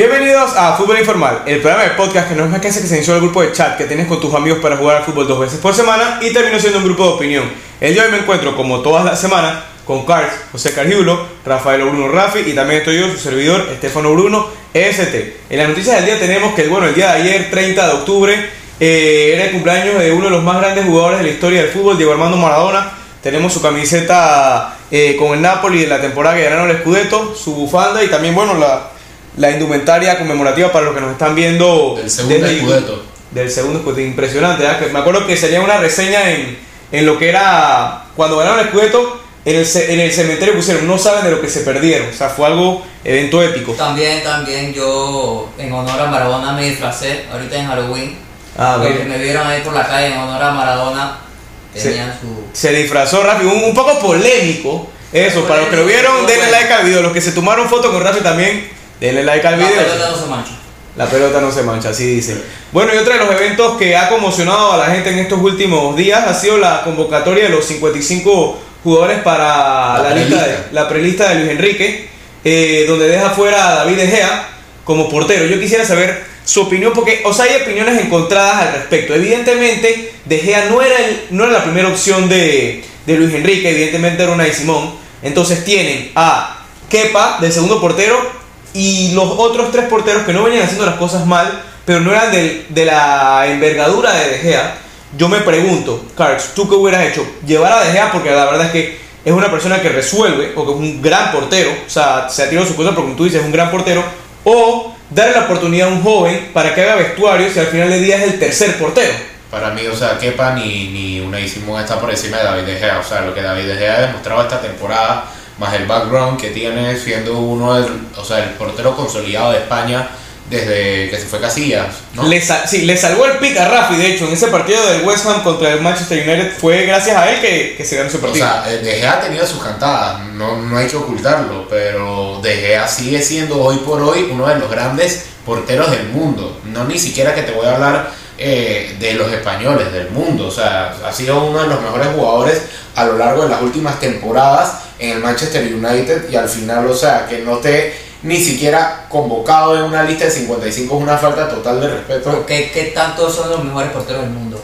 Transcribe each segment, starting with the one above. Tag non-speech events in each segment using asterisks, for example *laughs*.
Bienvenidos a Fútbol Informal, el programa de podcast que no es más que hace que se inició el grupo de chat que tienes con tus amigos para jugar al fútbol dos veces por semana y terminó siendo un grupo de opinión. El día de hoy me encuentro, como todas las semanas, con Carls, José Cargiulo, Rafael Bruno Rafi y también estoy yo, su servidor, Estefano Bruno, EST. En las noticias del día tenemos que, bueno, el día de ayer, 30 de octubre, eh, era el cumpleaños de uno de los más grandes jugadores de la historia del fútbol, Diego Armando Maradona. Tenemos su camiseta eh, con el Napoli de la temporada que ganaron el Scudetto, su bufanda y también, bueno, la, la indumentaria conmemorativa para los que nos están viendo. Del segundo Scudetto. Del segundo Scudetto, impresionante. ¿verdad? Que me acuerdo que salía una reseña en, en lo que era cuando ganaron el Scudetto. En el, en el cementerio pusieron, no saben de lo que se perdieron. O sea, fue algo evento épico. También, también yo en honor a Maradona me disfracé ahorita en Halloween. Ah, Los que bien. me vieron ahí por la calle en honor a Maradona tenían su... Se disfrazó Rafi, un, un poco polémico. Eso, para los que lo vieron, Polémico, denle bueno. like al video. Los que se tomaron foto con Rafi también, denle like al La video. pelota no se mancha. La pelota no se mancha, así dice. Bueno, y otro de los eventos que ha conmocionado a la gente en estos últimos días ha sido la convocatoria de los 55 jugadores para la, La lista de, la prelista de Luis Enrique, eh, donde deja fuera a David De Gea como portero. Yo quisiera saber su opinión, porque, o sea, hay opiniones encontradas al respecto. Evidentemente, De Gea no era, el- no era la primera opción de, de Luis Enrique, evidentemente era una de Simón. Entonces tienen a Kepa de segundo portero y los otros tres porteros que no venían haciendo las cosas mal, pero no eran del- de, la envergadura de De Gea. Yo me pregunto, Carlos, ¿tú qué hubieras hecho? Llevar a De Gea porque la verdad es que es una persona que resuelve, porque es un gran portero, o sea, se ha tirado su cosa porque como tú dices, es un gran portero, o darle la oportunidad a un joven para que haga vestuario si al final del día es el tercer portero. Para mí, o sea, Kepa ni, ni Unai Simón está por encima de David De Gea. O sea, lo que David De Gea ha demostrado esta temporada, más el background que tiene siendo uno del, o sea, el portero consolidado de España desde que se fue Casillas, ¿no? Le, sal- sí, le salvó el pick a Rafi, de hecho, en ese partido del West Ham contra el Manchester United fue gracias a él que, que se ganó O partido. sea, eh, De Gea ha tenido sus cantadas, no, no hay que ocultarlo, pero De Gea sigue siendo hoy por hoy uno de los grandes porteros del mundo. No ni siquiera que te voy a hablar eh, de los españoles, del mundo. O sea, ha sido uno de los mejores jugadores a lo largo de las últimas temporadas en el Manchester United y al final, o sea, que no esté ni siquiera convocado en una lista de 55 es una falta total de respeto. Pero ¿qué, ¿Qué tanto son los mejores porteros del mundo?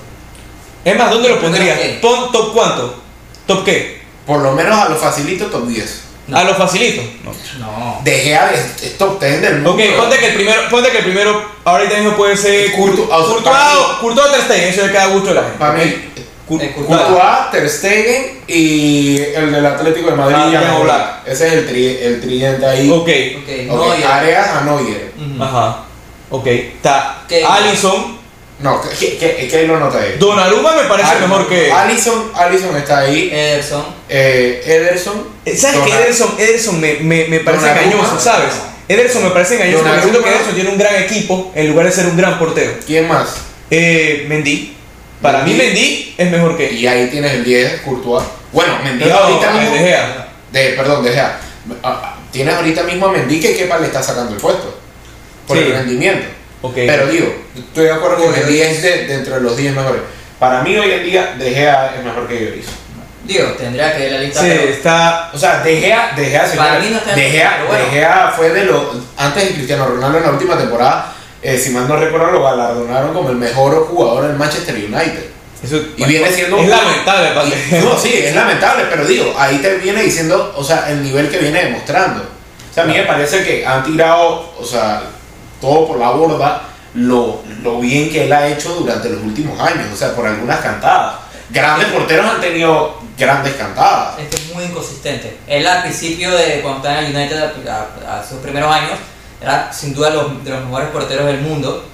es más, ¿dónde lo pondrías? Pon top cuánto? ¿Top qué? Por lo menos a lo facilito, top 10. No. A lo facilito. No. No. De Gea es, es top 10 del mundo. Ok, ponte que el primero, ponte que el primero ahorita mismo puede ser Courtois, Courtois, o Ter Stegen, eso le queda a gusto a la gente. Para mí, Cour- Courtois. Ter Stegen y el del Atlético de Madrid. Ah. Ese es el, tri, el tridente ahí. Ok, Ok, Ok, no, a Neuer. Ajá. Ok, está. Allison. No, ¿qué, qué, qué lo nota ahí? Donnarumma me parece Al- mejor que. Allison, Allison está ahí. Ederson. Eh, Ederson. Eh, ¿Sabes qué? Donna- Ederson, Ederson me, me, me parece Donnarumma. engañoso, ¿sabes? Ederson me parece engañoso porque siento que Ederson tiene un gran equipo en lugar de ser un gran portero. ¿Quién más? Eh, Mendy. Para mí Mendy. Mendy es mejor que. Y ahí tienes el 10, Courtois. Bueno, Mendy No, ahorita mismo. De Gea. de- perdón, De Gea. Ah, ah, Tienes ahorita mismo a Mendy que Kepa le está sacando el puesto. Por Sí. el rendimiento. Ok. Pero digo, estoy de acuerdo que Oye, Mendy es de, dentro de los 10 mejores. Para mí hoy en día De Gea es mejor que Lloris. Digo, tendría que ver la lista. Sí, pero- está. O sea, De Gea, De Gea, mí no está de Gea, pero bueno. De Gea fue de los antes de Cristiano Ronaldo en la última temporada, eh, si mal no recuerdo lo galardonaron como el mejor jugador del Manchester United. Eso, Y viene siendo Es un- lamentable, Y- no, sí, es lamentable, pero digo, ahí te viene diciendo, o sea, el nivel que viene demostrando. O sea, a mí me parece que han tirado, o sea, todo por la borda lo, lo bien que él ha hecho durante los últimos años, o sea, por algunas cantadas. Grandes porteros han tenido grandes cantadas. Es que es muy inconsistente. Él al principio de cuando estaba en el United, a, a- a sus primeros años, era sin duda los, de los mejores porteros del mundo,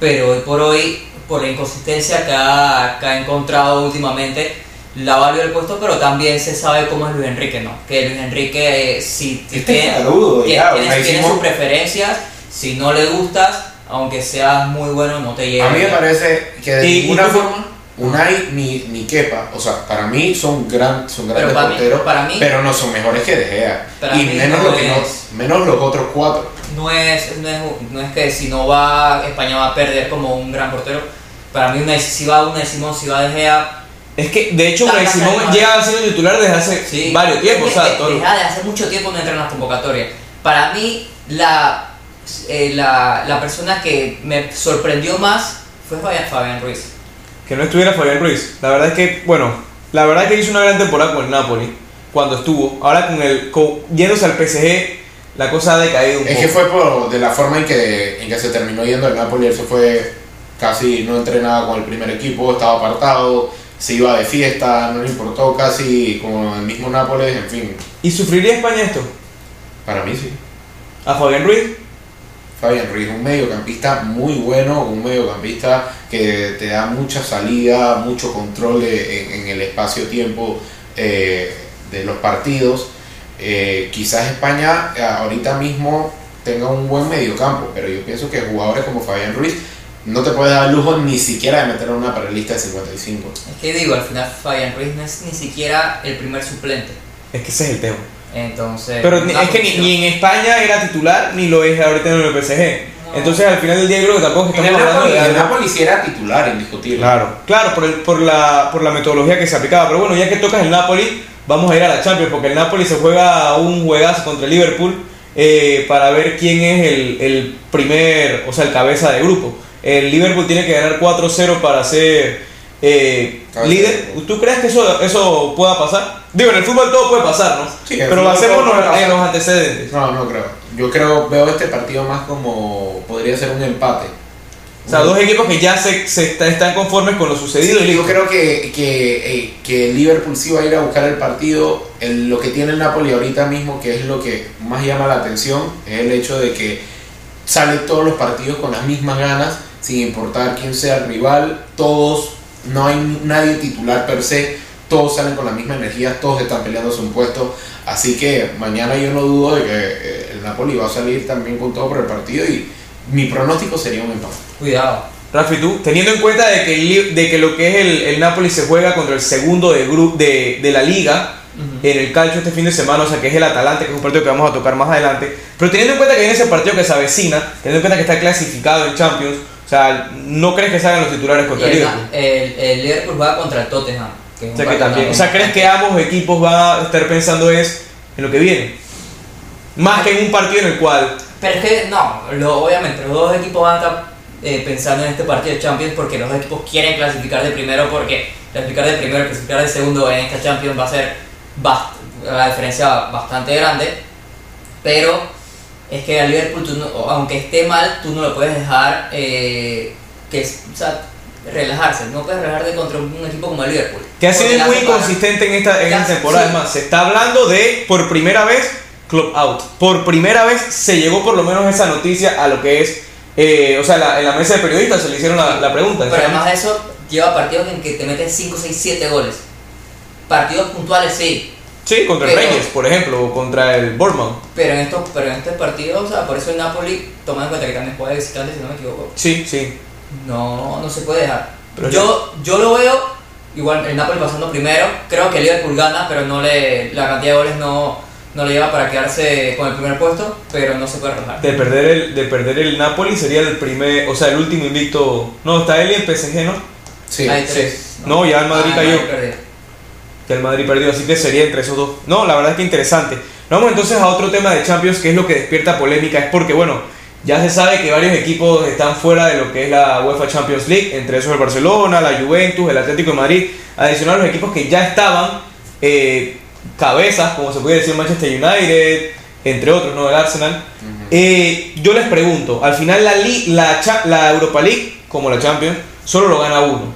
pero hoy por hoy, por la inconsistencia que ha, que ha encontrado últimamente, la valió el puesto, pero también se sabe cómo es Luis Enrique, ¿no? Que Luis Enrique, eh, si Este tiene, saludo, tiene- ya, tiene- tiene sus preferencias, si no le gustas, aunque seas muy bueno, no te llega. A mí me parece que de Y- y ninguna tú- forma Unai ni, ni Kepa, o sea, para mí son, gran, son grandes Pero para mí- porteros, para mí- pero no son mejores que De Gea. Y mí menos, no lo que no- menos los otros cuatro. no es, no es, no es que si no va España va a perder como un gran portero. Para mí una, si va una Simón, si va De Gea, Es que, de hecho, Unai Simón lleva siendo titular desde hace sí. varios tiempos. Es O que sea, todo- De Gea de hace mucho tiempo no entra en las convocatorias. Para mí la eh, la, la persona que me sorprendió más fue Fabián Ruiz. Que no estuviera Fabián Ruiz. La verdad es que, bueno, la verdad es que hizo una gran temporada con el Napoli cuando estuvo. Ahora con el con- yéndose al PSG, la cosa ha decaído un Es poco. que fue por, de la forma en que, en que se terminó yendo el Napoli, él se fue casi, no entrenaba con el primer equipo, estaba apartado, se iba de fiesta, no le importó casi como el mismo Nápoles, en fin, ¿Y sufriría España esto? para mí sí. ¿A Fabián Ruiz? Fabián Ruiz, un mediocampista muy bueno, un mediocampista que te da mucha salida, mucho control de- en, en el espacio-tiempo eh, de los partidos. Eh, quizás España eh, ahorita mismo tenga un buen mediocampo, pero yo pienso que jugadores como Fabián Ruiz no te puedes dar lujo ni siquiera de meter a una paralista de 55. Es que digo, al final Fabian Ruiz no es ni siquiera el primer suplente. Es que ese es el tema. Entonces. Pero es que ni, en España era titular ni lo es ahorita en el PSG. No. Entonces al final del día yo creo que tampoco En el estamos hablando Napoli, de el Napoli sí era titular, indiscutible. Claro, claro, por, el- por, la, por la metodología que se aplicaba. Pero bueno, ya que tocas el Napoli, vamos a ir a la Champions, porque el Napoli se juega un juegazo contra el Liverpool eh, para ver quién es el, el primer, o sea, el cabeza de grupo. El Liverpool tiene que ganar 4-0 para ser eh, líder. ¿Tú crees que eso, eso pueda pasar? Digo, en el fútbol todo puede pasar, ¿no? Sí, Pero basémonos en los antecedentes. No, no creo. Yo creo, veo este partido más como podría ser un empate. O sea, dos equipos que ya se, se está- están conformes con lo sucedido. Sí, yo creo que, que, eh, que el Liverpool sí va a ir a buscar el partido. El- lo que tiene el Napoli ahorita mismo, que es lo que más llama la atención, es el hecho de que sale todos los partidos con las mismas ganas, sin importar quién sea el rival. Todos, no hay nadie titular per se, todos salen con la misma energía, todos están peleándose un puesto. Así que mañana yo no dudo de que eh, el Napoli va a salir también con todo por el partido y mi pronóstico sería un empate. Cuidado. Rafi, tú, teniendo en cuenta de que, el de que lo que es el, el Napoli se juega contra el segundo de, de, de la liga en el calcio este fin de semana, o sea que es el Atalante, que es un partido que vamos a tocar más adelante, pero teniendo en cuenta que viene ese partido que se avecina, teniendo en cuenta que está clasificado en Champions, o sea, ¿no crees que salgan los titulares Y contra el el, Liverpool? el, el Liverpool juega contra el Tottenham. O sea, que también, o sea, ¿crees que ambos equipos van a estar pensando es en lo que viene? Más que en un partido en el cual Pero es que no, lo- obviamente los dos equipos van a estar eh, pensando en este partido de Champions porque los dos equipos quieren clasificar de primero porque clasificar de primero clasificar de segundo en esta Champions va a ser la diferencia bastante grande. Pero es que al Liverpool, tú no- aunque esté mal, tú no lo puedes dejar eh, que o sea, relajarse. No puedes relajarte contra un equipo como el Liverpool. Que ha sido muy separa. consistente en esta, en Ya, esta temporada. sí. Es más, se está hablando de, por primera vez, club out. Por primera vez se llegó por lo menos esa noticia a lo que es, eh, o sea, la- en la mesa de periodistas se le hicieron la, la pregunta. Pero además de eso, lleva partidos en que te meten 5, 6, 7 goles. Partidos puntuales sí, Sí, contra el Pero- Reyes, por ejemplo, o contra el Bournemouth. pero en estos, pero en estos partidos, o sea, por eso el Napoli, tomando en cuenta que también juega de visitante, si no me equivoco, Sí, sí. No, no se puede dejar. Pero yo, yo lo veo, igual el Napoli pasando primero, creo que el Liverpool gana, pero no le, la cantidad de goles no, no le lleva para quedarse con el primer puesto, pero no se puede relajar. De perder el, de perder el Napoli sería el primer, o sea, el último invicto. No, está él y el PSG, ¿no? Sí, Hay sí. tres. No, ya el Madrid Ah, cayó. que el Madrid perdió, así que sería entre esos dos. No, la verdad es que interesante. Vamos entonces a otro tema de Champions, que es lo que despierta polémica, es porque, bueno, ya se sabe que varios equipos están fuera de lo que es la UEFA Champions League, entre esos el Barcelona, la Juventus, el Atlético de Madrid, adicional a los equipos que ya estaban eh, cabezas, como se puede decir Manchester United, entre otros, ¿no? El Arsenal. Eh, yo les pregunto, al final la Europa League, como la Champions, solo lo gana uno.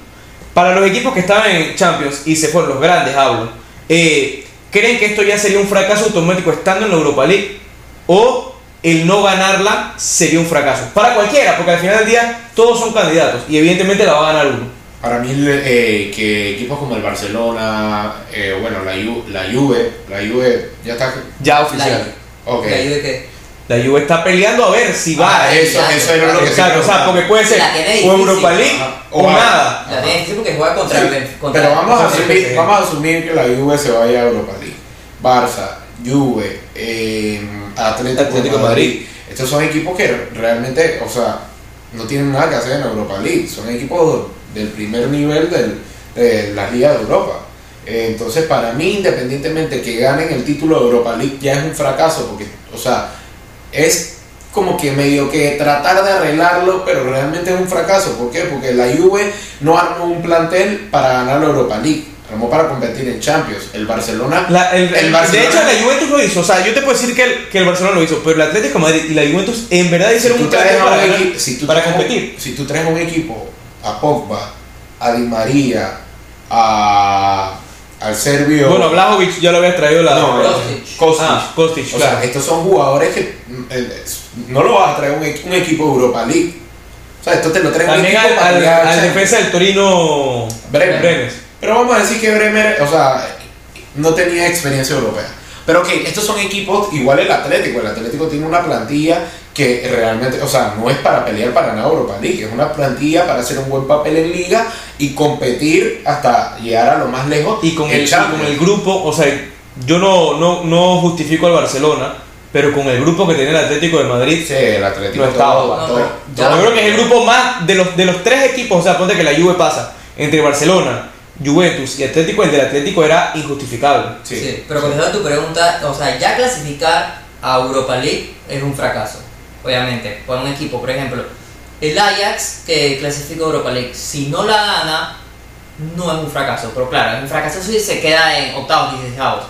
Para los equipos que estaban en Champions y se fueron, los grandes hablo, eh, ¿creen que esto ya sería un fracaso automático estando en la Europa League? ¿O el no ganarla sería un fracaso? Para cualquiera, porque al final del día todos son candidatos y evidentemente la va a ganar uno. Para mí eh, que equipos como el Barcelona, eh, bueno, la, Ju- la Juve, la Juve ya está... Ya La, oficial. Ok. la Juve que La Juve está peleando a ver si va. Ah, eso, ya, eso era lo que Exacto, o sea, porque puede ser La o. Europa League o O nada. la tiene difícil porque juega contra Sí, el contra pero vamos a, asumir, vamos a asumir que la Juve se vaya a Europa League. Barça, Juve, eh, Atlético, Atlético Madrid. Madrid. Estos son equipos que realmente, o sea, no tienen nada que hacer en Europa League. Son equipos del primer nivel del- de la Liga de Europa. Eh, Entonces, para mí, independientemente que ganen el título de Europa League, ya es un fracaso, porque, o sea, es como que medio que tratar de arreglarlo, pero realmente es un fracaso. ¿Por qué? Porque la Juve no armó un plantel para ganar la Europa League. Armó para competir en Champions. El Barcelona. La- el- el el- Barcelona- de hecho, la Juventus lo hizo. O sea, yo te puedo decir que el, que el Barcelona lo hizo, pero el Atlético de Madrid y la Juventus en verdad si hicieron tú un a para, un ganar- equi- si tú para traes un- competir. si tú traes un equipo a Pogba, a Di María, a al serbio. Bueno, Blajovic ya lo había traído la. No, Kostic. Kostic. Ah, Kostic, O claro. sea, estos son jugadores que mm, eh, no lo vas a traer un, equ- un equipo de Europa League. O sea, esto te lo trae un equipo al, al- defensa del Torino Bremer. Brenes. Pero vamos a decir que Bremer, o sea, no tenía experiencia europea. Pero que estos son equipos, igual el Atlético. El Atlético tiene una plantilla que realmente, o sea, no es para pelear para ganar Europa League, es una plantilla para hacer un buen papel en liga y competir hasta llegar a lo más lejos. Y con el, y Champions. con el grupo, o sea, yo no, no, no justifico al Barcelona, pero con el grupo que tiene el Atlético de Madrid, Sí, el Atlético No estaba. todo- yo creo que es el grupo más de los, de los tres equipos, o sea, ponte que la Juve pasa entre Barcelona, Juventus y Atlético, el del Atlético era injustificable. Sí. Sí, pero contestando tu pregunta, o sea, ya clasificar a Europa League es un fracaso, obviamente. Por un equipo, por ejemplo, el Ajax que clasifica a Europa League, si no la gana, no es un fracaso, pero claro, es un fracaso si se queda en octavos, dieciséisavos.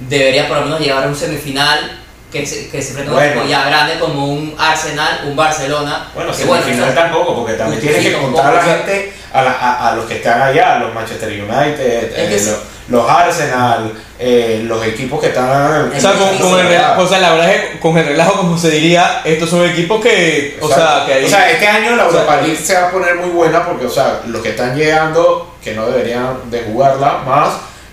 Debería por lo menos llegar a un semifinal que se, que se Bueno. ya grande como un Arsenal, un Barcelona. Bueno, que semifinal eso- tampoco, porque también tienes que contar a la gente, a, la- a- a los que están allá, los Manchester United, eh, que sí. los, los Arsenal, eh, los equipos que están... O sea, con, con el, rela- o sea, la verdad es que con el relajo, como se diría, estos son equipos que, o sea, que ahí... O sea, este año la o sea, Europa League se va a poner muy buena porque, o sea, los que están llegando, que no deberían de jugarla, más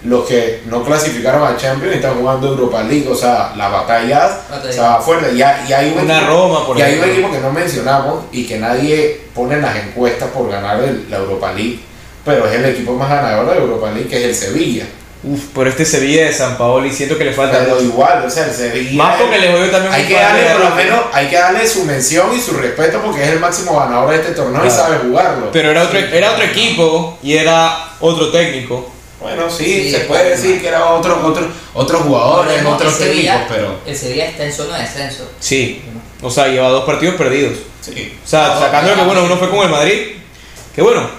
los que no clasificaron a Champions y están jugando Europa League, o sea, las batallas Batalla. va fuerte. Y hay, y hay un Una equipo- Roma, por y hay un equipo que no mencionamos y que nadie pone en las encuestas por ganar el- la Europa League, pero es el equipo más ganador de la Europa League, que es el Sevilla. Uf, pero este Sevilla de San Paoli siento que le falta Pero mucho. igual, o sea, el Sevilla... Más porque le jodió también Hay que darle por lo menos, hay que darle su mención y su respeto porque es el máximo ganador de este torneo y Claro. sabe jugarlo. Pero era otro, era otro equipo y era otro técnico. Bueno, sí, Sí, se puede bueno. decir que eran otros otros otros jugadores, otros que Sevilla- técnicos, pero El Sevilla está en zona de descenso. Sí. O sea, lleva dos partidos perdidos. sí. O sea, No, sacando que no, bueno, no. uno fue con el Madrid. Que bueno,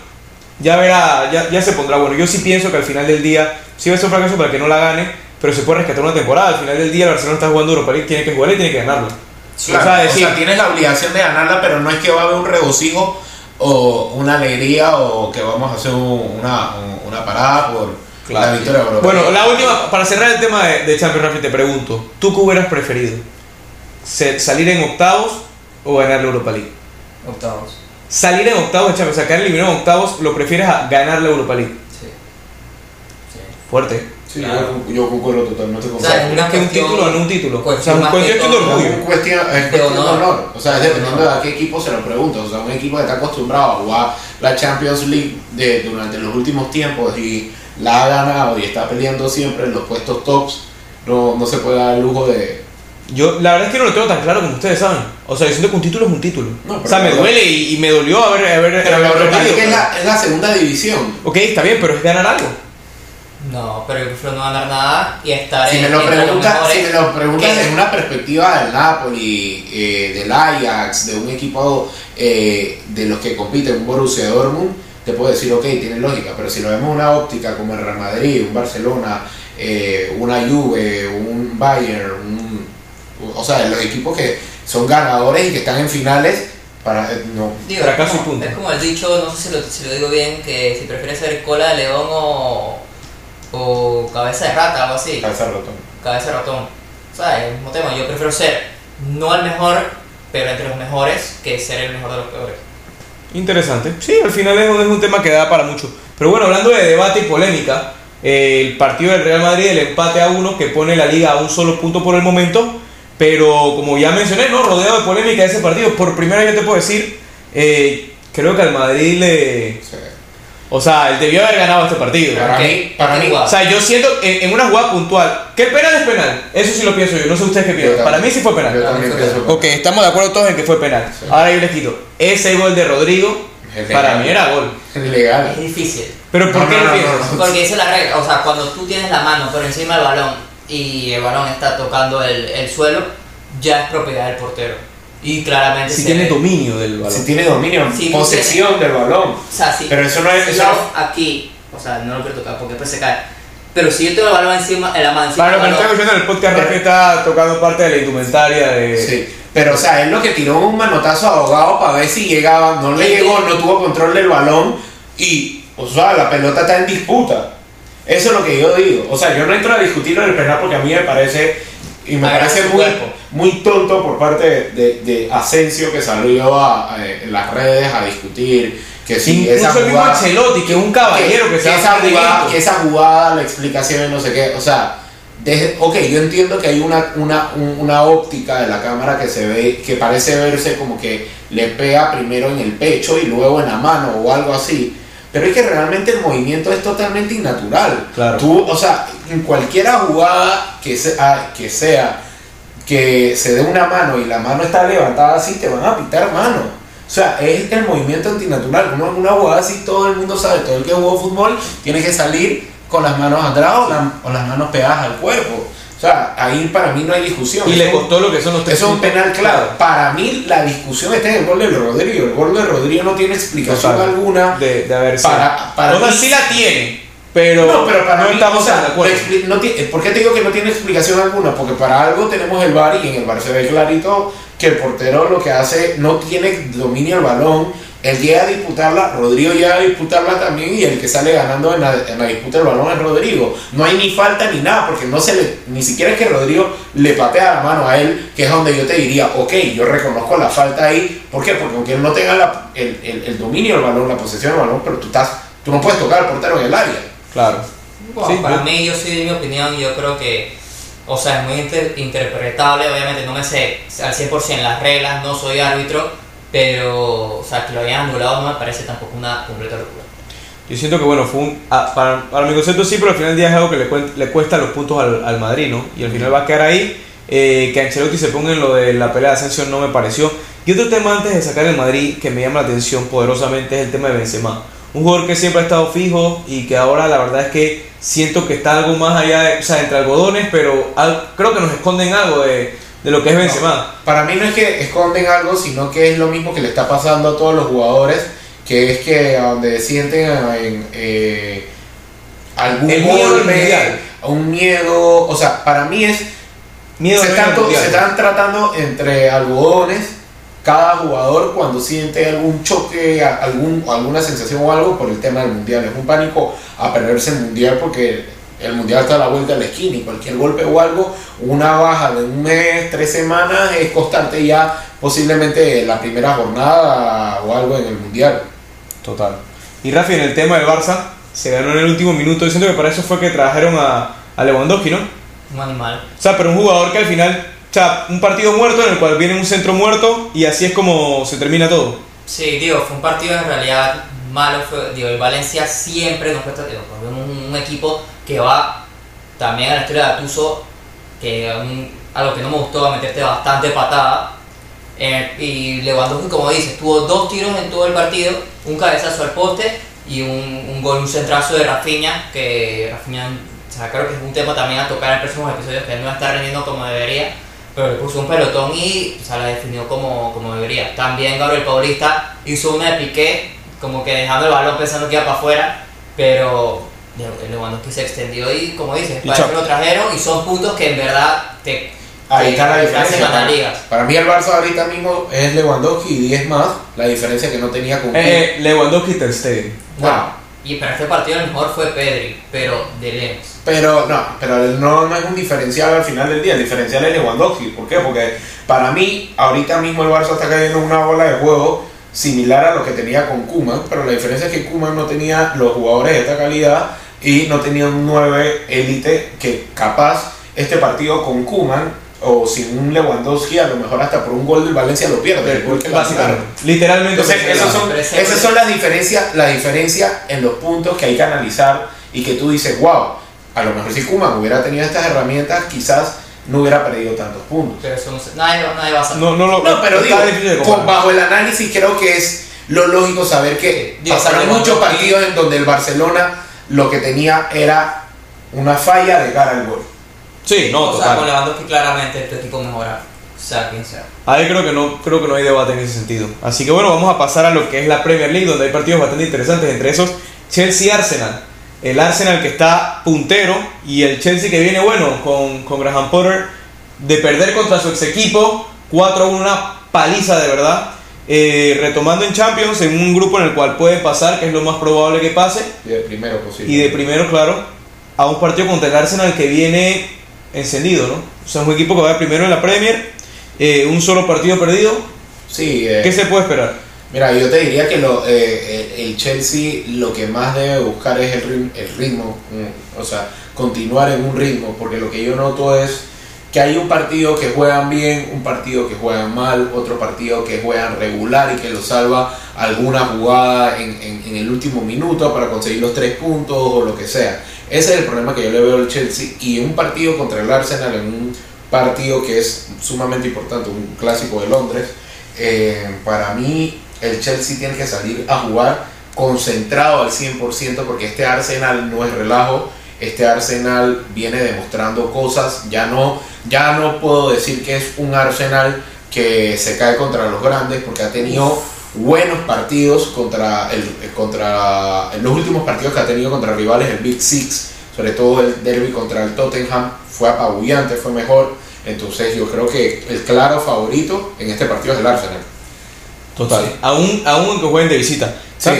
ya verá, ya, ya se pondrá bueno. Yo sí pienso que al final del día, sí va a ser un fracaso para que no la gane, pero se puede rescatar una temporada. Al final del día, el Barcelona está jugando Europa League, tiene que jugar y tiene que ganarla. Claro, o sea, decir, tienes la obligación de ganarla, pero no es que va a haber un regocijo o una alegría o que vamos a hacer un- una, un- una parada por Claro. la victoria de Europa. Bueno, la última, para cerrar el tema de, de Champions Rafi, te pregunto, ¿tú qué hubieras preferido? ¿Se- ¿Salir en octavos o ganar la Europa League? Octavos. Salir en octavos de Champions, o sea, quedar eliminado en octavos, lo prefieres a ganar la Europa League. Sí. Sí. Fuerte. Sí, Claro. yo, yo concuerdo totalmente con O sea, es una que un cuestión- título, no un título. O sea, cuestión un cuestión que de todo. orgullo. Es cuestión, es De cuestión de honor. honor. O sea, es De dependiendo de a qué equipo se lo pregunta. O sea, un equipo que está acostumbrado a jugar la Champions League de, durante los últimos tiempos y la ha ganado y está peleando siempre en los puestos tops, no, no se puede dar el lujo de. Yo, la verdad es que no lo tengo tan claro como ustedes saben. O sea, yo siento que un título es un título. No, o sea, me duele y, y me dolió haber, haber, Pero la haber perdido, es pero- la, es la segunda división. Ok, está bien, pero es ganar algo. No, pero yo prefiero no ganar nada y estar Si en me lo preguntas, si me lo preguntas desde una perspectiva del Napoli, eh, del Ajax, de un equipo eh, de los que compiten, un Borussia Dortmund, te puedo decir, ok, tiene lógica, pero si lo vemos en una óptica como el Real Madrid, un Barcelona, eh, una Juve, un Bayern, un- o sea, los equipos que son ganadores y que están en finales, para eh, no, Digo, Fracaso es y como, punto. es como el dicho, no sé si lo, si lo digo bien, que si prefieres ser cola de león o, o cabeza de rata, algo así. cabeza rota. Cabeza de ratón. O sea, es el mismo tema. Yo prefiero ser no el mejor, pero entre los mejores, que ser el mejor de los peores. Interesante. Sí, al final es un, es un tema que da para mucho. Pero bueno, hablando de debate y polémica, eh, el partido del Real Madrid, el empate a uno, que pone la liga a un solo punto por el momento, pero como ya mencioné, ¿no? Rodeado de polémica ese partido. Por primera vez yo te puedo decir, eh, creo que al Madrid le... O sea, él debió haber ganado este partido. Para mí- para mí- igual. O sea, yo siento en, en una jugada puntual que el penal es penal. Eso sí lo pienso yo. No sé ustedes qué piensan. Para mí sí fue Yo penal. también fue pienso que- Ok, estamos de acuerdo todos en que fue penal. Sí. Ahora yo les quito. Ese gol de Rodrigo, Es para legal. mí era gol. Legal. Es difícil. Pero ¿por No, qué no, lo no, piensas? no. Porque dice la regla, o sea, cuando tú tienes la mano por encima del balón y el balón está tocando el, el suelo, ya es propiedad del portero. Y claramente Si tiene ve. dominio del balón. Si tiene dominio, Sí, posesión del balón. O sea, sí. Pero eso no es- si eso no- aquí, o sea, no lo quiero tocar porque después se cae. Pero si yo tengo el balón encima, que del no están balón, escuchando el podcast, Pero- Rafi está tocando parte de la indumentaria de. Sí. Pero, o sea, él lo que tiró un manotazo ahogado para ver si llegaba, no le llegó, no tuvo control del balón y, o sea, la pelota está en disputa. Eso es lo que yo digo. O sea, yo no entro a discutirlo en el penal porque a mí me parece, y me Agarra parece muy, muy tonto por parte de, de- Asensio que salió a, a- en las redes a discutir que si Incluso esa el mismo jugada- Ancelotti, que es un caballero que, se esa jugada, que esa jugada, la explicación, no sé qué, o sea, desde, ok, yo entiendo que hay una, una, un- una óptica de la cámara que se ve, que parece verse como que le pega primero en el pecho y luego en la mano o algo así, pero es que realmente el movimiento es totalmente innatural. Claro. Tú, o sea, en cualquier jugada que sea, que sea que se dé una mano y la mano está levantada así, te van a pitar mano. O sea, es el movimiento antinatural. Uno en una jugada así, todo el mundo sabe, todo el que jugó fútbol tiene que salir con las manos atrás o, la- o las manos pegadas al cuerpo. O sea, ahí para mí no hay discusión. Y le costó lo que son los tres eso es un penal claro. Para mí la discusión está en el gol de Rodrigo. El gol de Rodrigo no tiene explicación Total. alguna. De, de haber sido. Para- para mí- sí la tiene, pero no, pero para no mí, estamos o sea, de acuerdo. no ¿Por qué te digo que no tiene explicación alguna? Porque para algo tenemos el VAR y en el VAR se ve clarito que el portero lo que hace no tiene dominio del balón. Él llega a disputarla, Rodrigo llega a disputarla también y el que sale ganando en la, en la disputa del balón es Rodrigo. No hay ni falta ni nada porque no se le, ni siquiera es que Rodrigo le patea la mano a él, que es donde yo te diría, ok, yo reconozco la falta ahí. ¿Por qué? Porque aunque él no tenga la- el, el- el dominio del balón, la posesión del balón, pero tú, estás, tú no puedes tocar al portero en el área. Claro. Bueno, Sí, para yo- mí, yo soy de mi opinión, yo creo que, o sea, es muy inter- interpretable, obviamente no me sé al 100% las reglas, no soy árbitro, pero, o sea, que lo hayan anulado no me parece tampoco una completa locura. Yo siento que, bueno, fue un. ah, para, para mi concepto sí, pero al final del día es algo que le, le cuesta los puntos al, al Madrid, ¿no? Y al final va a quedar ahí. Eh, que Ancelotti se ponga en lo de la pelea de ascensión no me pareció. Y otro tema antes de sacar el Madrid que me llama la atención poderosamente es el tema de Benzema. Un jugador que siempre ha estado fijo y que ahora la verdad es que siento que está algo más allá, de, o sea, entre algodones, pero al- creo que nos esconden algo de, de lo que es Benzema. Para mí no es que esconden algo, sino que es lo mismo que le está pasando a todos los jugadores, que es que a donde sienten en, eh, algún El miedo golpe, un miedo, o sea, para mí es Miedo se están, se están tratando entre algodones cada jugador cuando siente algún choque, algún, alguna sensación o algo por el tema del mundial. Es un pánico a perderse el mundial porque el mundial está a la vuelta de la esquina y cualquier golpe o algo, una baja de un mes, tres semanas, es costarte ya posiblemente la primera jornada o algo en el mundial. Total. Y Rafi, en el tema del Barça, se ganó en el último minuto. Yo siento que para eso fue que trajeron a, a Lewandowski, ¿no? Un animal. O sea, pero un jugador que al final, o sea, un partido muerto en el cual viene un centro muerto y así es como se termina todo. Sí, digo, fue un partido en realidad malo. Fue, digo, el Valencia siempre nos cuesta. Digo, vemos un, un equipo que va también a la historia de Atuso, que un- algo que no me gustó, a meterte bastante patada. Eh, y Lewandowski, como dices, tuvo dos tiros en todo el partido: un cabezazo al poste y un, un gol, un centrazo de Rafinha. Que Rafinha, o sea, creo que es un tema también a tocar en próximos episodios que él no está rendiendo como debería pero le puso un pelotón y o sea, la definió como, como debería. También Gabriel Paulista hizo una de piqué, como que dejando el balón pensando que iba para afuera, pero Lewandowski se extendió y como dices, Y para que lo trajeron y son puntos que en verdad te, Ahí está la diferencia. Para, para mí el Barça ahorita mismo es Lewandowski y 10 más, la diferencia que no tenía con Eh, eh, Lewandowski y Ter Stegen. Bueno, y para este partido el mejor fue Pedri, pero de lejos. Pero no, pero no, no es un diferencial al final del día, el diferencial es Lewandowski. ¿Por qué? Porque para mí, ahorita mismo el Barça está cayendo en una bola de juego similar a lo que tenía con Kuman, pero la diferencia es que Kuman no tenía los jugadores de esta calidad y no tenía un 9 élite que capaz este partido con Kuman o sin un Lewandowski, a lo mejor hasta por un gol del Valencia lo pierde. Literalmente. Entonces, esas son, esas son las diferencias, la diferencia en los puntos que hay que analizar y que tú dices, wow, a lo mejor si Kuman hubiera tenido estas herramientas, quizás no hubiera perdido tantos puntos. Pero eso no se- nadie, nadie va a saber. No, no, lo- No, pero digo, con- bajo el análisis creo que es lo lógico saber que Digo, pasaron muchos partidos en donde el Barcelona lo que tenía era una falla de cara al gol. Sí, no, o sea, con. Lewandowski claramente tu equipo mejora. sea quien sea. Ahí creo que no creo que no hay debate en ese sentido. Así que bueno, vamos a pasar a lo que es la Premier League, donde hay partidos bastante interesantes, entre esos Chelsea-Arsenal. El Arsenal que está puntero y el Chelsea que viene bueno con, con Graham Potter de perder contra su ex equipo 4-1, una paliza de verdad. Eh, retomando en Champions, en un grupo en el cual puede pasar, que es lo más probable que pase, Y de primero posible. y de primero, claro, a un partido contra el Arsenal que viene encendido, ¿no? O sea, es un equipo que va de primero en la Premier, eh, un solo partido perdido. Sí, eh, ¿Qué se puede esperar? Mira, yo te diría que lo, eh, el el Chelsea lo que más debe buscar es el, rim- el ritmo, o sea, continuar en un ritmo, porque lo que yo noto es que hay un partido que juegan bien, un partido que juegan mal, otro partido que juegan regular y que lo salva alguna jugada en, el último minuto para conseguir los tres puntos o lo que sea. Ese es el problema que yo le veo al Chelsea y un partido contra el Arsenal, en un partido que es sumamente importante, un clásico de Londres, eh, para mí el Chelsea tiene que salir a jugar concentrado al 100% porque este Arsenal no es relajo, este Arsenal viene demostrando cosas, ya no, ya no puedo decir que es un Arsenal que se cae contra los grandes porque ha tenido buenos partidos contra el contra los últimos partidos que ha tenido contra rivales el Big Six sobre todo el derby contra el Tottenham fue apabullante fue mejor entonces yo creo que el claro favorito en este partido es el Arsenal Total. Sí. Aún, aún que jueguen de visita. Sí.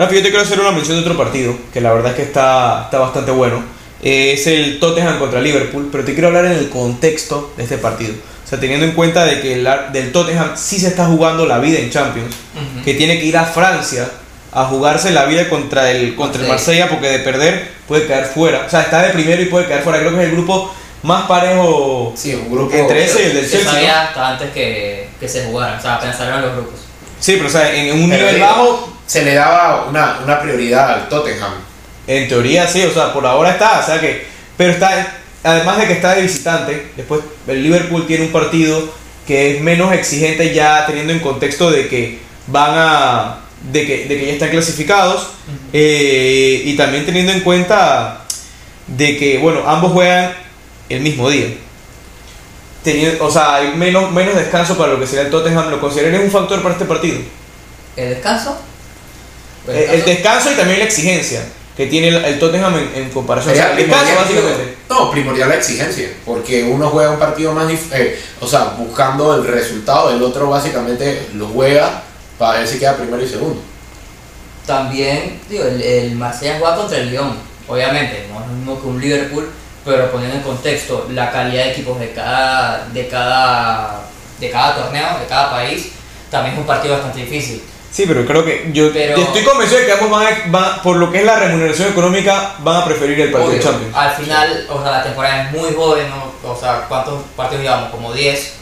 Rafa, yo te quiero hacer una mención de otro partido, que la verdad es que está, está bastante bueno. Eh, es el Tottenham contra Liverpool, pero te quiero hablar en el contexto de este partido. O sea, teniendo en cuenta de que el, del Tottenham sí se está jugando la vida en Champions, Ujú. que tiene que ir a Francia a jugarse la vida contra el, contra el Marsella. Porque de perder puede caer fuera. O sea, está de primero y puede caer fuera. Creo que es el grupo más parejo sí un grupo entre ese y el del Se Chelsea. ¿no? sabía hasta antes que, que se jugaran, o sea, apenas salieron los grupos. Sí, pero o sea, en un Pero nivel digo, bajo se le daba una, una prioridad al Tottenham En teoría sí, o sea, por ahora está, o sea que, pero está, además de que está de visitante, después el Liverpool tiene un partido que es menos exigente ya teniendo en contexto de que van a, de que, de que ya están clasificados eh, y también teniendo en cuenta de que, bueno, ambos juegan el mismo día. Teniendo, o sea, hay menos, menos descanso para lo que sería el Tottenham, ¿lo considerarías un factor para este partido? ¿El descanso? El, el descanso y también la exigencia que tiene el, el Tottenham en, en comparación. O sea, el descanso básicamente. No, primordial la exigencia, porque uno juega un partido más, eh, o sea, buscando el resultado, el otro básicamente lo juega para ver si queda primero y segundo. También, digo, el, el Marsella juega contra el Lyon, obviamente, no es lo mismo que un Liverpool, pero poniendo en contexto la calidad de equipos de cada, de cada, de cada torneo, de cada país, también es un partido bastante difícil. Sí, pero creo que yo Pero- estoy convencido de que ambos van, a- van- por lo que es la remuneración económica, van a preferir el partido de Obvio, Champions. Al final, o sea, la temporada es muy joven, ¿no? o sea, ¿cuántos partidos llevamos? Como 10.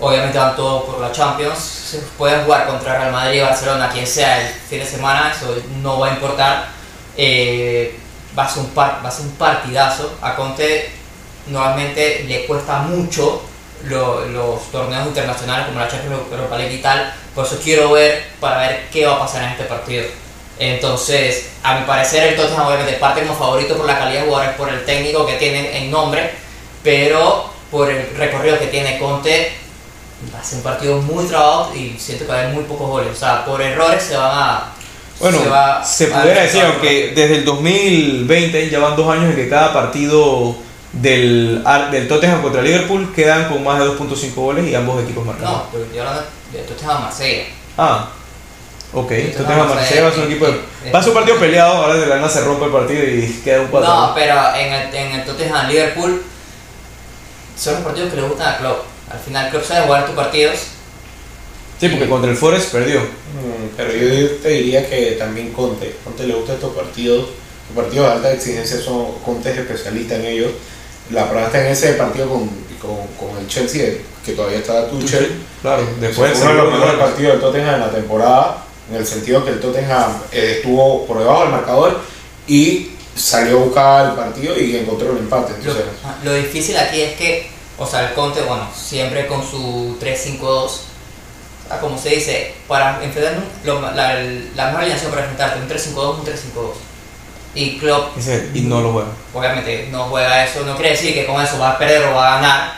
Obviamente van todos por la Champions. Se pueden jugar contra Real Madrid, Barcelona, quien sea el fin de semana, eso no va a importar. Eh, va, a ser un par- va a ser un partidazo. A Conte normalmente le cuesta mucho lo- los torneos internacionales como la Champions Europa League y tal. Por eso quiero ver para ver qué va a pasar en este partido. Entonces, a mi parecer, el Tottenham obviamente parte como favorito por la calidad de jugadores, por el técnico que tiene en nombre, pero por el recorrido que tiene Conte, va a ser un partido muy trabado y siento que va a haber muy pocos goles. O sea, por errores se van a. Bueno, se, va se pudiera decir, aunque desde el 2020 ya van dos años en que cada partido del, del Tottenham contra Liverpool quedan con más de 2.5 goles y ambos equipos marcados. No, pero yo hablando de Tottenham Marsella. Ah, ok. Tottenham Tottenham Marsella va a ser un equipo de... Va a ser un partido peleado, ahora de la nada se rompe el partido y queda un 4 No, pero en el, en el Tottenham Liverpool son los partidos que le gustan a Klopp. Al final, Klopp sabe jugar tus partidos. Sí, porque contra el Forest perdió. Mm, Pero yo te diría que también Conte, Conte le gustan estos partidos, los partidos de alta exigencia son Conte es especialista en ellos. La prueba está en ese partido con, con, con el Chelsea, que todavía está Tuchel. Claro, después fue uno de los mejores partidos. del Tottenham en la temporada, en el sentido que el Tottenham eh, estuvo por debajo del marcador y salió a buscar el partido y encontró el empate. Lo, Entonces, lo difícil aquí es que, o sea, el Conte, bueno, siempre con su 3-5-2, o sea, como se dice, para enfrentar la, la mejor alineación para enfrentarte, un 3-5-2, un 3-5-2. Y Klopp, Ese- y no lo juega. obviamente, no juega eso, no quiere decir que con eso va a perder o va a ganar,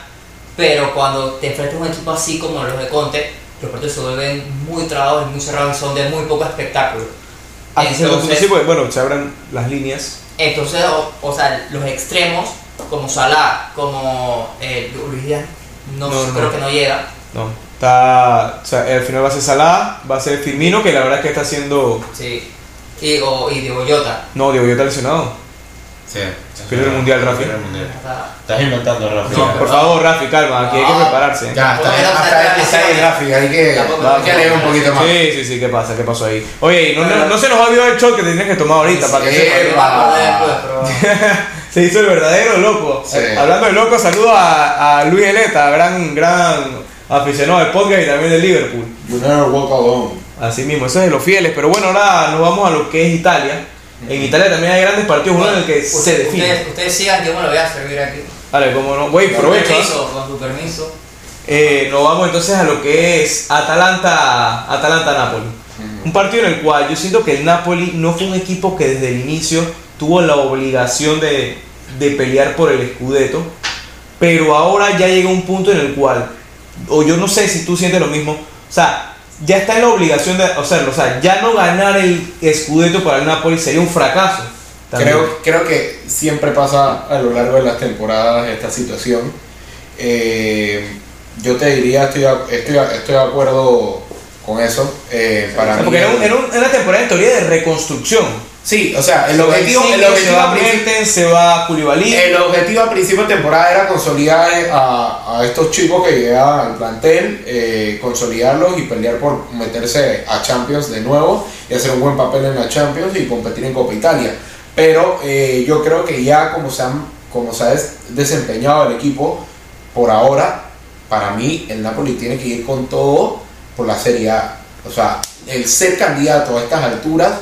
pero cuando te enfrentas a un equipo así como los de Conte, los partidos se vuelven muy trabados y muy cerrados y son de muy poco espectáculo. Lo Entonces- sí, pues, bueno, se abran las líneas. Entonces, o, o sea, los extremos, como Salah, como eh, Luis Díaz, no, No, creo no. que no llega. No, está. O sea, al final va a ser Salah, va a ser Firmino, que la verdad es que está haciendo. Sí. Y, o, y Diego Llota. No, Diego, yo está lesionado. Sí. Pierde el mundial, Rafi. El mundial. Está- Estás inventando, Rafi. No, Por favor, Rafi, calma, aquí hay que prepararse. Ya, está bien, hasta está bien, Rafi, hay que, hay que leer un poquito más. Sí, sí, sí, ¿qué pasa? ¿Qué pasó ahí? Oye, y no, no, no se nos ha olvidado el shot que tienes que tomar ahorita para que después, *laughs* pero- Se hizo el verdadero loco. Sí. Eh, Hablando de loco, saludo a, a Luis Eleta, gran, gran aficionado del podcast y también del Liverpool. You never walk alone. Así mismo, eso es de los fieles. Pero bueno, ahora nos vamos a lo que es Italia. En Italia también hay grandes partidos, uno en el que se define. Ustedes, ustedes sigan, yo me lo voy a servir aquí. Vale, como no. Voy, Con provecho. ¿ah? permiso, con su permiso. Eh, nos vamos entonces a lo que es Atalanta, Atalanta-Napoli. Un partido en el cual yo siento que el Napoli no fue un equipo que desde el inicio tuvo la obligación de, de pelear por el Scudetto, pero ahora ya llega un punto en el cual, o yo no sé si tú sientes lo mismo, o sea, ya está en la obligación de hacerlo, o sea, ya no ganar el Scudetto para el Napoli sería un fracaso. también. Creo, creo que siempre pasa a lo largo de las temporadas esta situación. Eh, yo te diría, estoy, estoy, estoy de acuerdo con eso. Eh, O para sea, mí, porque era, un- era un- era una temporada en teoría de reconstrucción. sí, o sea, el objetivo, el objetivo se va principio- Mertens, se va Koulibaly. El objetivo al principio de temporada era consolidar a, a estos chicos que llegaban al plantel, eh, consolidarlos y pelear por meterse a Champions de nuevo y hacer un buen papel en la Champions y competir en Copa Italia. Pero eh, yo creo que ya como se, han, como se ha des- desempeñado el equipo por ahora, para mí el Napoli tiene que ir con todo por la Serie A. O sea, el ser candidato a estas alturas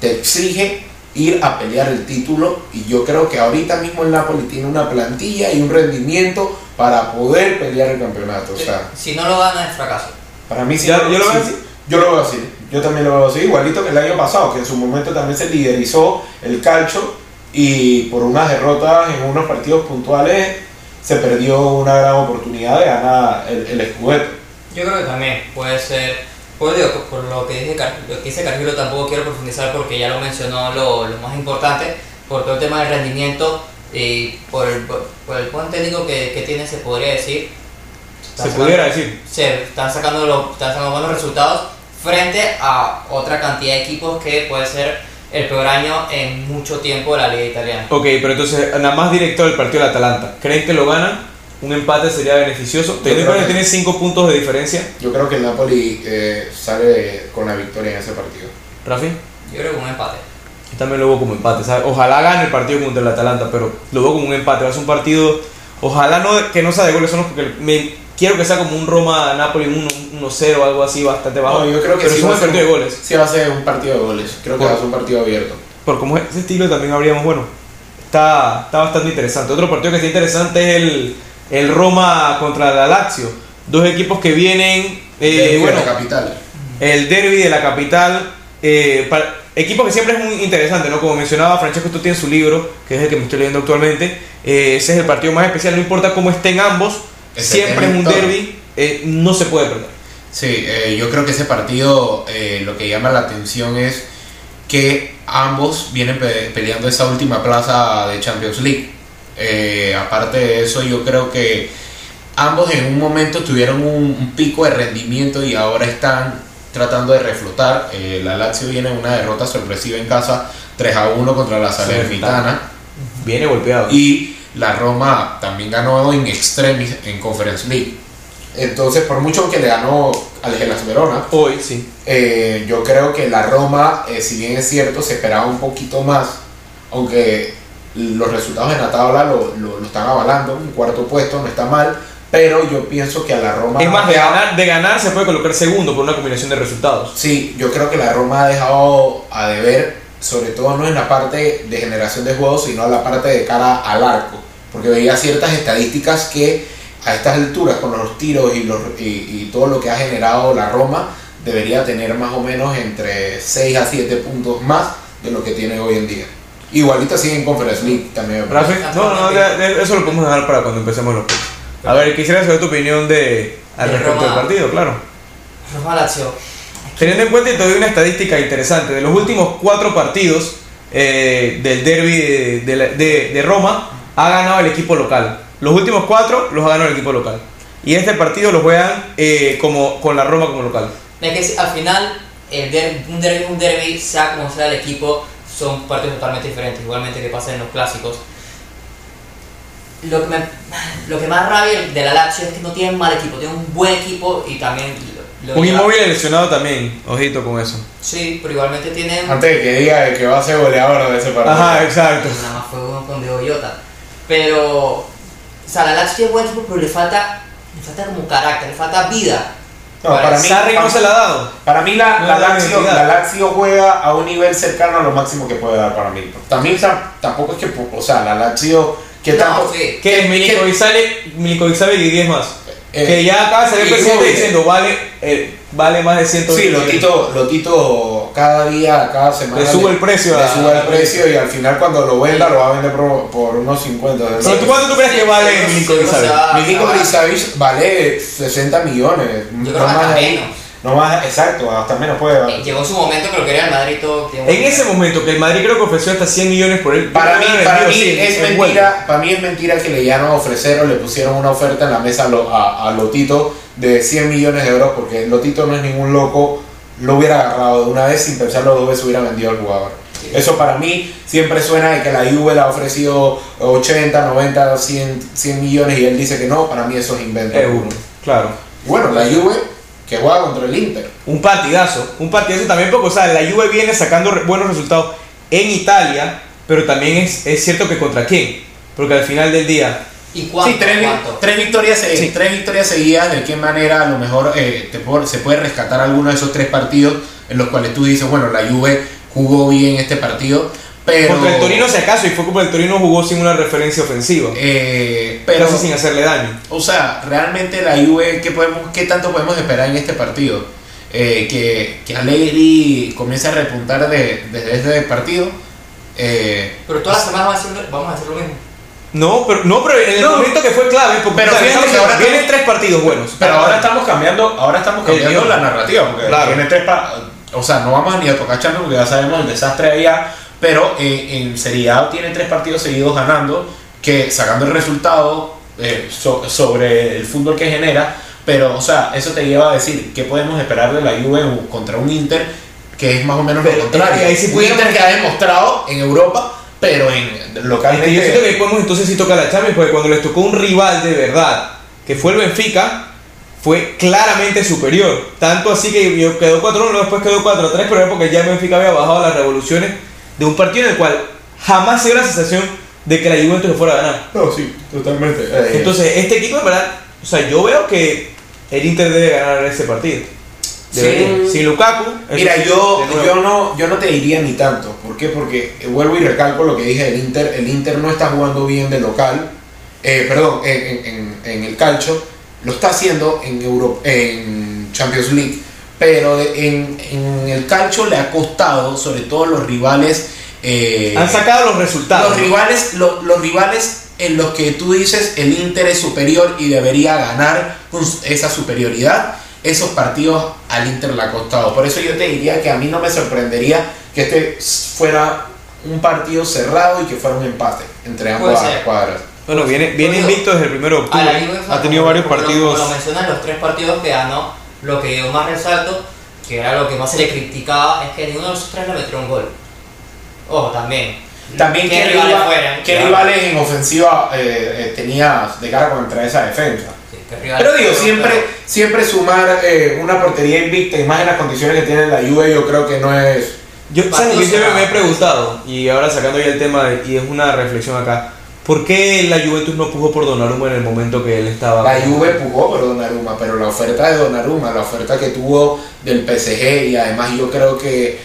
te exige ir a pelear el título y yo creo que ahorita mismo el Napoli tiene una plantilla y un rendimiento para poder pelear el campeonato. O sea, Si no lo gana, es fracaso. para mí sí. Ya- yo lo veo sí, así. Yo lo veo así. Yo también lo veo así. Igualito que el año pasado, que en su momento también se liderizó el calcio y por unas derrotas en unos partidos puntuales se perdió una gran oportunidad de ganar el, el Scudetto. Yo creo que también puede ser. Pues digo, por lo que dice, lo que dice Cargilo tampoco quiero profundizar porque ya lo mencionó lo, lo más importante, por todo el tema del rendimiento y por el, por el buen técnico que, que tiene, se podría decir. se Están pudiera sacando- decir. se están sacando, lo- están sacando buenos resultados frente a otra cantidad de equipos que puede ser el peor año en mucho tiempo de la liga italiana. Ok, pero entonces, nada más directo del partido del Atalanta. ¿Creen que lo ganan? ¿Un empate sería beneficioso? Teniendo en creo cuenta que tiene 5 puntos de diferencia. Yo creo que el Napoli eh, sale con la victoria en ese partido. Rafi, Yo creo que un empate. yo también lo veo como empate. ¿sabes? Ojalá gane el partido contra el Atalanta, pero lo veo como un empate. Va a ser un partido, ojalá no, que no sea de goles, solo porque me, quiero que sea como un Roma-Napoli 1-0 o algo así bastante bajo. No, yo creo que pero sí va un a ser partido de goles. Sí va a ser un partido de goles. Creo que va a ser un partido abierto. Por como es ese estilo también habríamos, bueno, está, está bastante interesante. Otro partido que está interesante es el, el Roma contra la Lazio. Dos equipos que vienen, eh, De bueno, la capital. el derby de la capital. eh, para- equipo que siempre es muy interesante, ¿no? Como mencionaba Francesco, tú tienes su libro, que es el que me estoy leyendo actualmente. eh, ese es el partido más especial, no importa cómo estén ambos, Ese siempre es un todo. derby, eh, no se puede perder. Sí, yo creo que ese partido lo que llama la atención es que ambos vienen pe- peleando esa última plaza de Champions League. Eh, aparte de eso, yo creo que ambos en un momento tuvieron un, un pico de rendimiento y ahora están tratando de reflotar. Eh, la Lazio viene en una derrota sorpresiva en casa, 3 a 1 contra la Salernitana. Viene golpeado. Y la Roma también ganó en extremis en Conference League. Entonces, por mucho que le ganó al Hellas Verona, Hoy, sí. eh, yo creo que la Roma, eh, si bien es cierto, se esperaba un poquito más, aunque los resultados en la tabla lo, lo- lo están avalando, un cuarto puesto no está mal, pero yo pienso que a la Roma... Es más, de ganar, de ganar se puede colocar segundo por una combinación de resultados. Sí, yo creo que la Roma ha dejado a deber, sobre todo no en la parte de generación de juegos, sino en la parte de cara al arco, porque veía ciertas estadísticas que a estas alturas, con los tiros y, los, y, y todo lo que ha generado la Roma, debería tener más o menos entre 6 a 7 puntos más de lo que tiene hoy en día. Igualito sigue en Conference League también. me parece. Rafi, no, no, de- de- eso lo podemos dejar para cuando empecemos los picks. A ver, quisiera saber tu opinión de, al De respecto del Roma. partido, claro. Roma Lazio. Teniendo en cuenta y te doy una estadística interesante, de los últimos cuatro partidos eh, del derby de, de de- de Roma, ha ganado el equipo local. Los últimos cuatro los ha ganado el equipo local. Y este partido lo juegan eh, como, con la Roma como local. Es que al final, el der- un derby es un derby, sea como sea el equipo, son partidos totalmente diferentes, igualmente que pasa en los clásicos. Lo que, me, *sighs* lo que más rabia de la Lazio es que no tienen mal equipo, tienen un buen equipo y también... lo- lo Un inmóvil lesionado también, ojito con eso. Sí, pero igualmente tienen... Antes de que diga que va a ser goleador de ese partido. Ajá, exacto. Nada más fue uno con Diego Llota. Pero, o sea, la Lazio tiene buen equipo, pero le falta, le falta como carácter, le falta vida. No, para mí- Sarri no se la ha dado. Para mí la, No la, Lazio, la Lazio juega a un nivel cercano a lo máximo que puede dar para mí. También ta- tampoco es que, o sea, la Lazio que No, tanto sí. Que es que- Milinkovic sale, Milinkovic sabe y 10 más. Eh, que ya acaba de salir el presidente diciendo vale, eh, vale más de 120 Sí, millones. Lotito, Lotito cada día, cada semana Le sube el precio le a- sube el precio y al final cuando lo venda lo va a vender por, por unos 50. de Pero tú cuánto tú crees que Sí, vale sí, Milinkovic sí, Savic? o sea, Milinkovic o sea, Savic vale 60 millones. Yo creo ahí. menos. No más, exacto, hasta menos puede eh. Llegó su momento que lo quería el Madrid todo. tiene En ese momento que el Madrid creo que ofreció hasta 100 millones por él. Para mí, para mí 100 es en mentira, para mí es mentira que le llegaron a ofrecer o le pusieron una oferta en la mesa a, a Lotito de 100 millones de euros porque Lotito no es ningún loco, lo hubiera agarrado de una vez sin pensarlo dos veces hubiera vendido al jugador. Sí. Eso para mí siempre suena de que la Juve le ha ofrecido 80, 90, 100, 100 millones y él dice que no, para mí eso es invento. Euro, claro. Bueno, la Juve que juega contra el Inter. Un partidazo, un partidazo también porque, o sea, la Juve viene sacando re- buenos resultados en Italia, pero también es, es cierto que contra quién, porque al final del día, ¿Y cuánto? Sí, tres, ¿Cuánto? tres victorias, eh, Sí. tres victorias seguidas. ¿De qué manera a lo mejor eh, te puedo- se puede rescatar alguno de esos tres partidos en los cuales tú dices, bueno, la Juve jugó bien este partido, pero. contra el Torino si acaso, y fue como el Torino jugó sin una referencia ofensiva, eh, pero, casi sin hacerle daño. o sea, realmente la Juve, ¿qué, podemos, qué tanto podemos esperar en este partido? Eh, que, que Allegri comience a repuntar de- desde este partido. Eh, Pero todas las semanas vamos a hacer, vamos a hacer lo mismo. No, pero, no, pero en el No. momento que fue clave, porque Pero o sea, fíjate que ahora vienen tres partidos buenos. Pero ahora estamos cambiando, ahora estamos cambiando la narrativa, porque Claro. tiene tres pa- o sea, no vamos a ni a tocar Champions porque ya sabemos el desastre allá, pero eh, en Serie A tiene tres partidos seguidos ganando, que sacando el resultado eh, so- sobre el fútbol que genera, pero o sea, eso te lleva a decir qué podemos esperar de la Juve contra un Inter que es más o menos Pero, lo contrario. eh, ahí sí un Inter que ha demostrado en Europa, pero en localmente yo siento que podemos entonces sí tocar la Champions, porque cuando les tocó un rival de verdad, que fue el Benfica, fue claramente superior. Tanto así que quedó 4-1, luego después quedó 4-3, pero era porque ya el Benfica había bajado las revoluciones de un partido en el cual jamás se dio la sensación de que la Juventus lo fuera a ganar. No, sí, totalmente. Eh, Entonces, este equipo, en verdad, o sea, yo veo que el Inter debe ganar ese partido. Sí. Sin Lukaku. Mira, sí, yo, yo, no, yo no te diría ni tanto. ¿Por qué? Porque eh, vuelvo y recalco lo que dije del Inter. El Inter no está jugando bien de local. eh, perdón, en, en- el calcio. Lo está haciendo en, Euro, en Champions League. Pero en, en el calcio le ha costado, sobre todo los rivales. eh, Han sacado los resultados. los ¿no? rivales, lo- los rivales en los que tú dices el Inter es superior y debería ganar con esa superioridad, esos partidos al Inter le ha costado. Por eso yo te diría que a mí no me sorprendería que este fuera un partido cerrado y que fuera un empate entre ambas cuadras. Bueno, viene, viene invicto desde el 1 de octubre. Ha tenido varios partidos. Como lo mencionas, los tres partidos que ganó, lo que yo más resalto, que era lo que más se le criticaba, es que ninguno de los tres le metió un gol. Ojo, también. También ¿Qué qué, rivales rival- fueran? qué rivales en ofensiva eh, eh, tenía de cara contra esa defensa. Sí, Pero digo, siempre, pero- siempre sumar eh, una portería invicta y más en las condiciones que tiene la Juve, yo creo que no es Yo, ¿sabes? Yo siempre me he preguntado, y ahora sacando ya el tema, de- y es una reflexión acá, ¿por qué la Juventus no puso por Donnarumma en el momento que él estaba? La Juve pugó por Donnarumma, pero la oferta de Donnarumma, la oferta que tuvo del PSG y además yo creo que,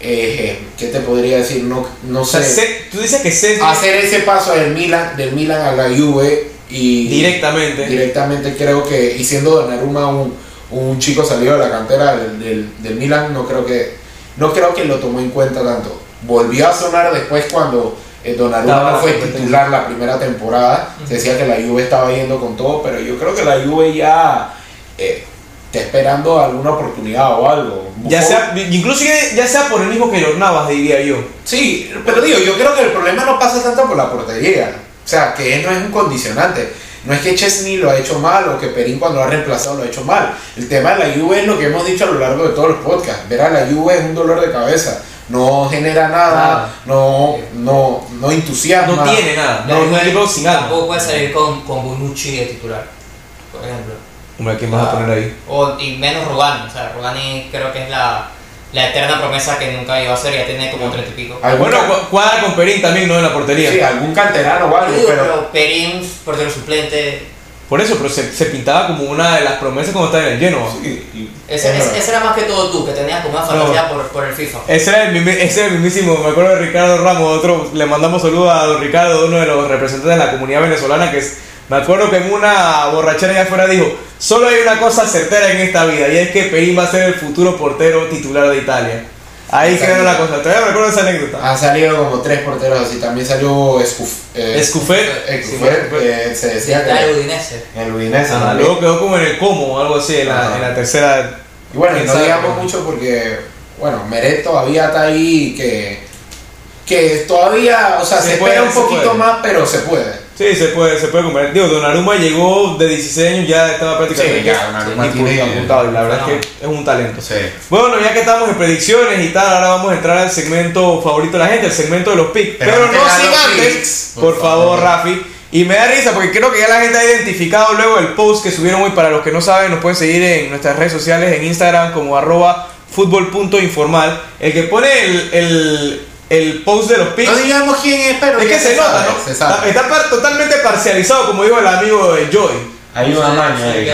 eh, ¿qué te podría decir? No, no O sea, sé. tú dices que se Hacer ese paso del Milan, del Milan a la Juve y directamente. directamente creo que, y siendo Donnarumma un, un chico salido de la cantera del, del, del Milan, no creo que no creo que lo tomó en cuenta tanto. Volvió a sonar después cuando eh, Donnarumma fue titular la primera temporada. Se decía que la Juve estaba yendo con todo, pero yo creo que la Juve ya eh, está esperando alguna oportunidad o algo. Ya sea, incluso ya sea por el mismo que los Navas, diría yo. Sí, pero digo, yo creo que el problema no pasa tanto por la portería. O sea, que no es un condicionante. No es que Chesney lo ha hecho mal o que Perín cuando lo ha reemplazado lo ha hecho mal. El tema de la Juve es lo que hemos dicho a lo largo de todos los podcasts. Ver a la Juve es un dolor de cabeza. No genera nada, Nada. no, no, no entusiasma. No tiene nada. No, es equipo sin alma. Tampoco puede salir con, con Bonucci de titular, por ejemplo. Hombre, ¿quién vas a poner ahí? O, y menos Rugani. O sea, Rugani creo que es la, la eterna promesa que nunca iba a ser. Ya tiene como treinta y pico. Bueno, cuadra con Perín también, ¿no? En la portería. sí, algún canterano o algo, pero pero Perín, portero suplente. Por eso, pero se, se pintaba como una de las promesas cuando estaba en el Genoa. Sí, y- Ese, es ese, era más que todo tú, que tenías como una fantasía por, por el FIFA. Ese era, el, ese era el mismísimo, me acuerdo de Ricardo Ramos, otro, le mandamos saludos a don Ricardo, uno de los representantes de la comunidad venezolana, que es, me acuerdo que en una borrachera allá afuera dijo, solo hay una cosa certera en esta vida, y es que Perín va a ser el futuro portero titular de Italia. Ahí quedó la cosa, todavía recuerdo esa anécdota. Han salido como tres porteros así. También salió Escuf, eh, Escufet, Escufet, sí, eh, se decía Está el que Udinese. el Udinese luego quedó como en el como o algo así, en la, en la tercera... Y bueno, y no digamos mucho porque, bueno, Meret todavía está ahí que, que todavía, o sea, Se se, puede, espera un se poquito puede. más, pero se puede. Sí, se puede, se puede comer. Digo, Donnarumma llegó de 16 años, ya estaba prácticamente Sí, ya, Donnarumma tiene- apuntado, y la verdad es que es un talento. Sí. Bueno, ya que estamos en predicciones y tal, ahora vamos a entrar al segmento favorito de la gente, el segmento de los picks. Pero no sin antes, picks, por, por favor, favor. Rafi. Y me da risa porque creo que ya la gente ha identificado luego el post que subieron hoy. Para los que no saben, nos pueden seguir en nuestras redes sociales, en Instagram como arroba fútbol.informal. El que pone el, el, el post de los picks. No digamos quién es, pero es que se, nota, sabe, ¿no? Se sabe. Está, está totalmente parcializado, como dijo el amigo de Joy. Hay una maña ahí.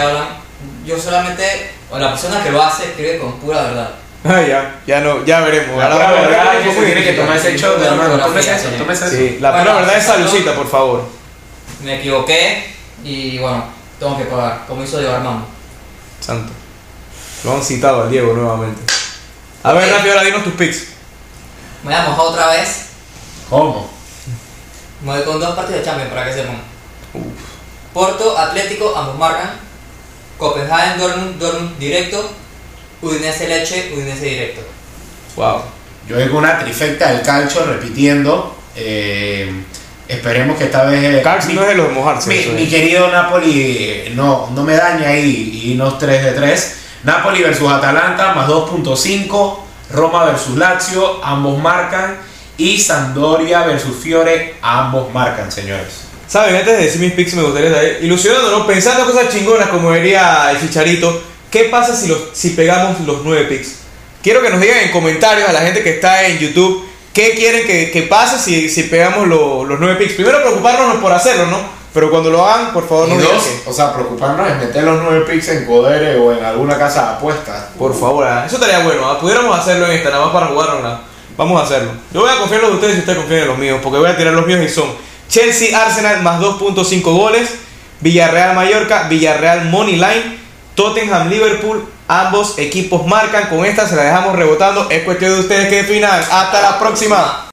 Yo solamente, o la persona que lo hace escribe con pura verdad. Ah, ya, ya no, ya veremos. La Ahora pura verdad cómo es que se tiene que tomar ese shot, hermano. Tómese eso, tómese eso. Sí, la Bueno, pura verdad es salucita, por favor. Me equivoqué y bueno, tengo que pagar, como hizo Diego Armando. Santo. Lo han citado al Diego nuevamente. A ver, rápido, ahora dinos tus picks. Me voy a mojar otra vez. ¿Cómo? Me voy con dos partidos de Champions para que sepan. Porto, Atlético, ambos marcan. Copenhagen, Dortmund, Dortmund directo. Udinese, Leche, Udinese directo. Wow. Yo con una trifecta del calcio repitiendo. Eh, esperemos que esta vez. eh, mi- no es de los de mojarse. Mi, eso mi querido Napoli eh, no, no me daña ahí y unos 3 de 3. Napoli versus Atalanta más 2.5. Roma versus Lazio, ambos marcan. Y Sampdoria versus Fiore, ambos marcan, señores. Saben, antes de decir mis picks, me gustaría saber, ilusionándonos, pensando cosas chingonas, como diría el chicharito, ¿qué pasa si, los, si pegamos los nueve picks? Quiero que nos digan en comentarios a la gente que está en YouTube qué quieren que, que pase si, si pegamos lo- los nueve picks. Primero, preocuparnos por hacerlo, ¿no? Pero cuando lo hagan, por favor, Y no digan dos, o sea, preocuparnos en meter los 9 picks en Codere o en alguna casa de apuestas. Por favor, ah, eso estaría bueno. ah, Pudiéramos hacerlo en esta, nada más para jugarlo. Vamos a hacerlo. Yo voy a confiar en los de ustedes y ustedes confíen en los míos, porque voy a tirar los míos y son Chelsea, Arsenal más 2.5 goles, Villarreal, Mallorca, Villarreal, Money Line, Tottenham, Liverpool. Ambos equipos marcan. Con esta se la dejamos rebotando. Es cuestión de ustedes que definan. Hasta la próxima.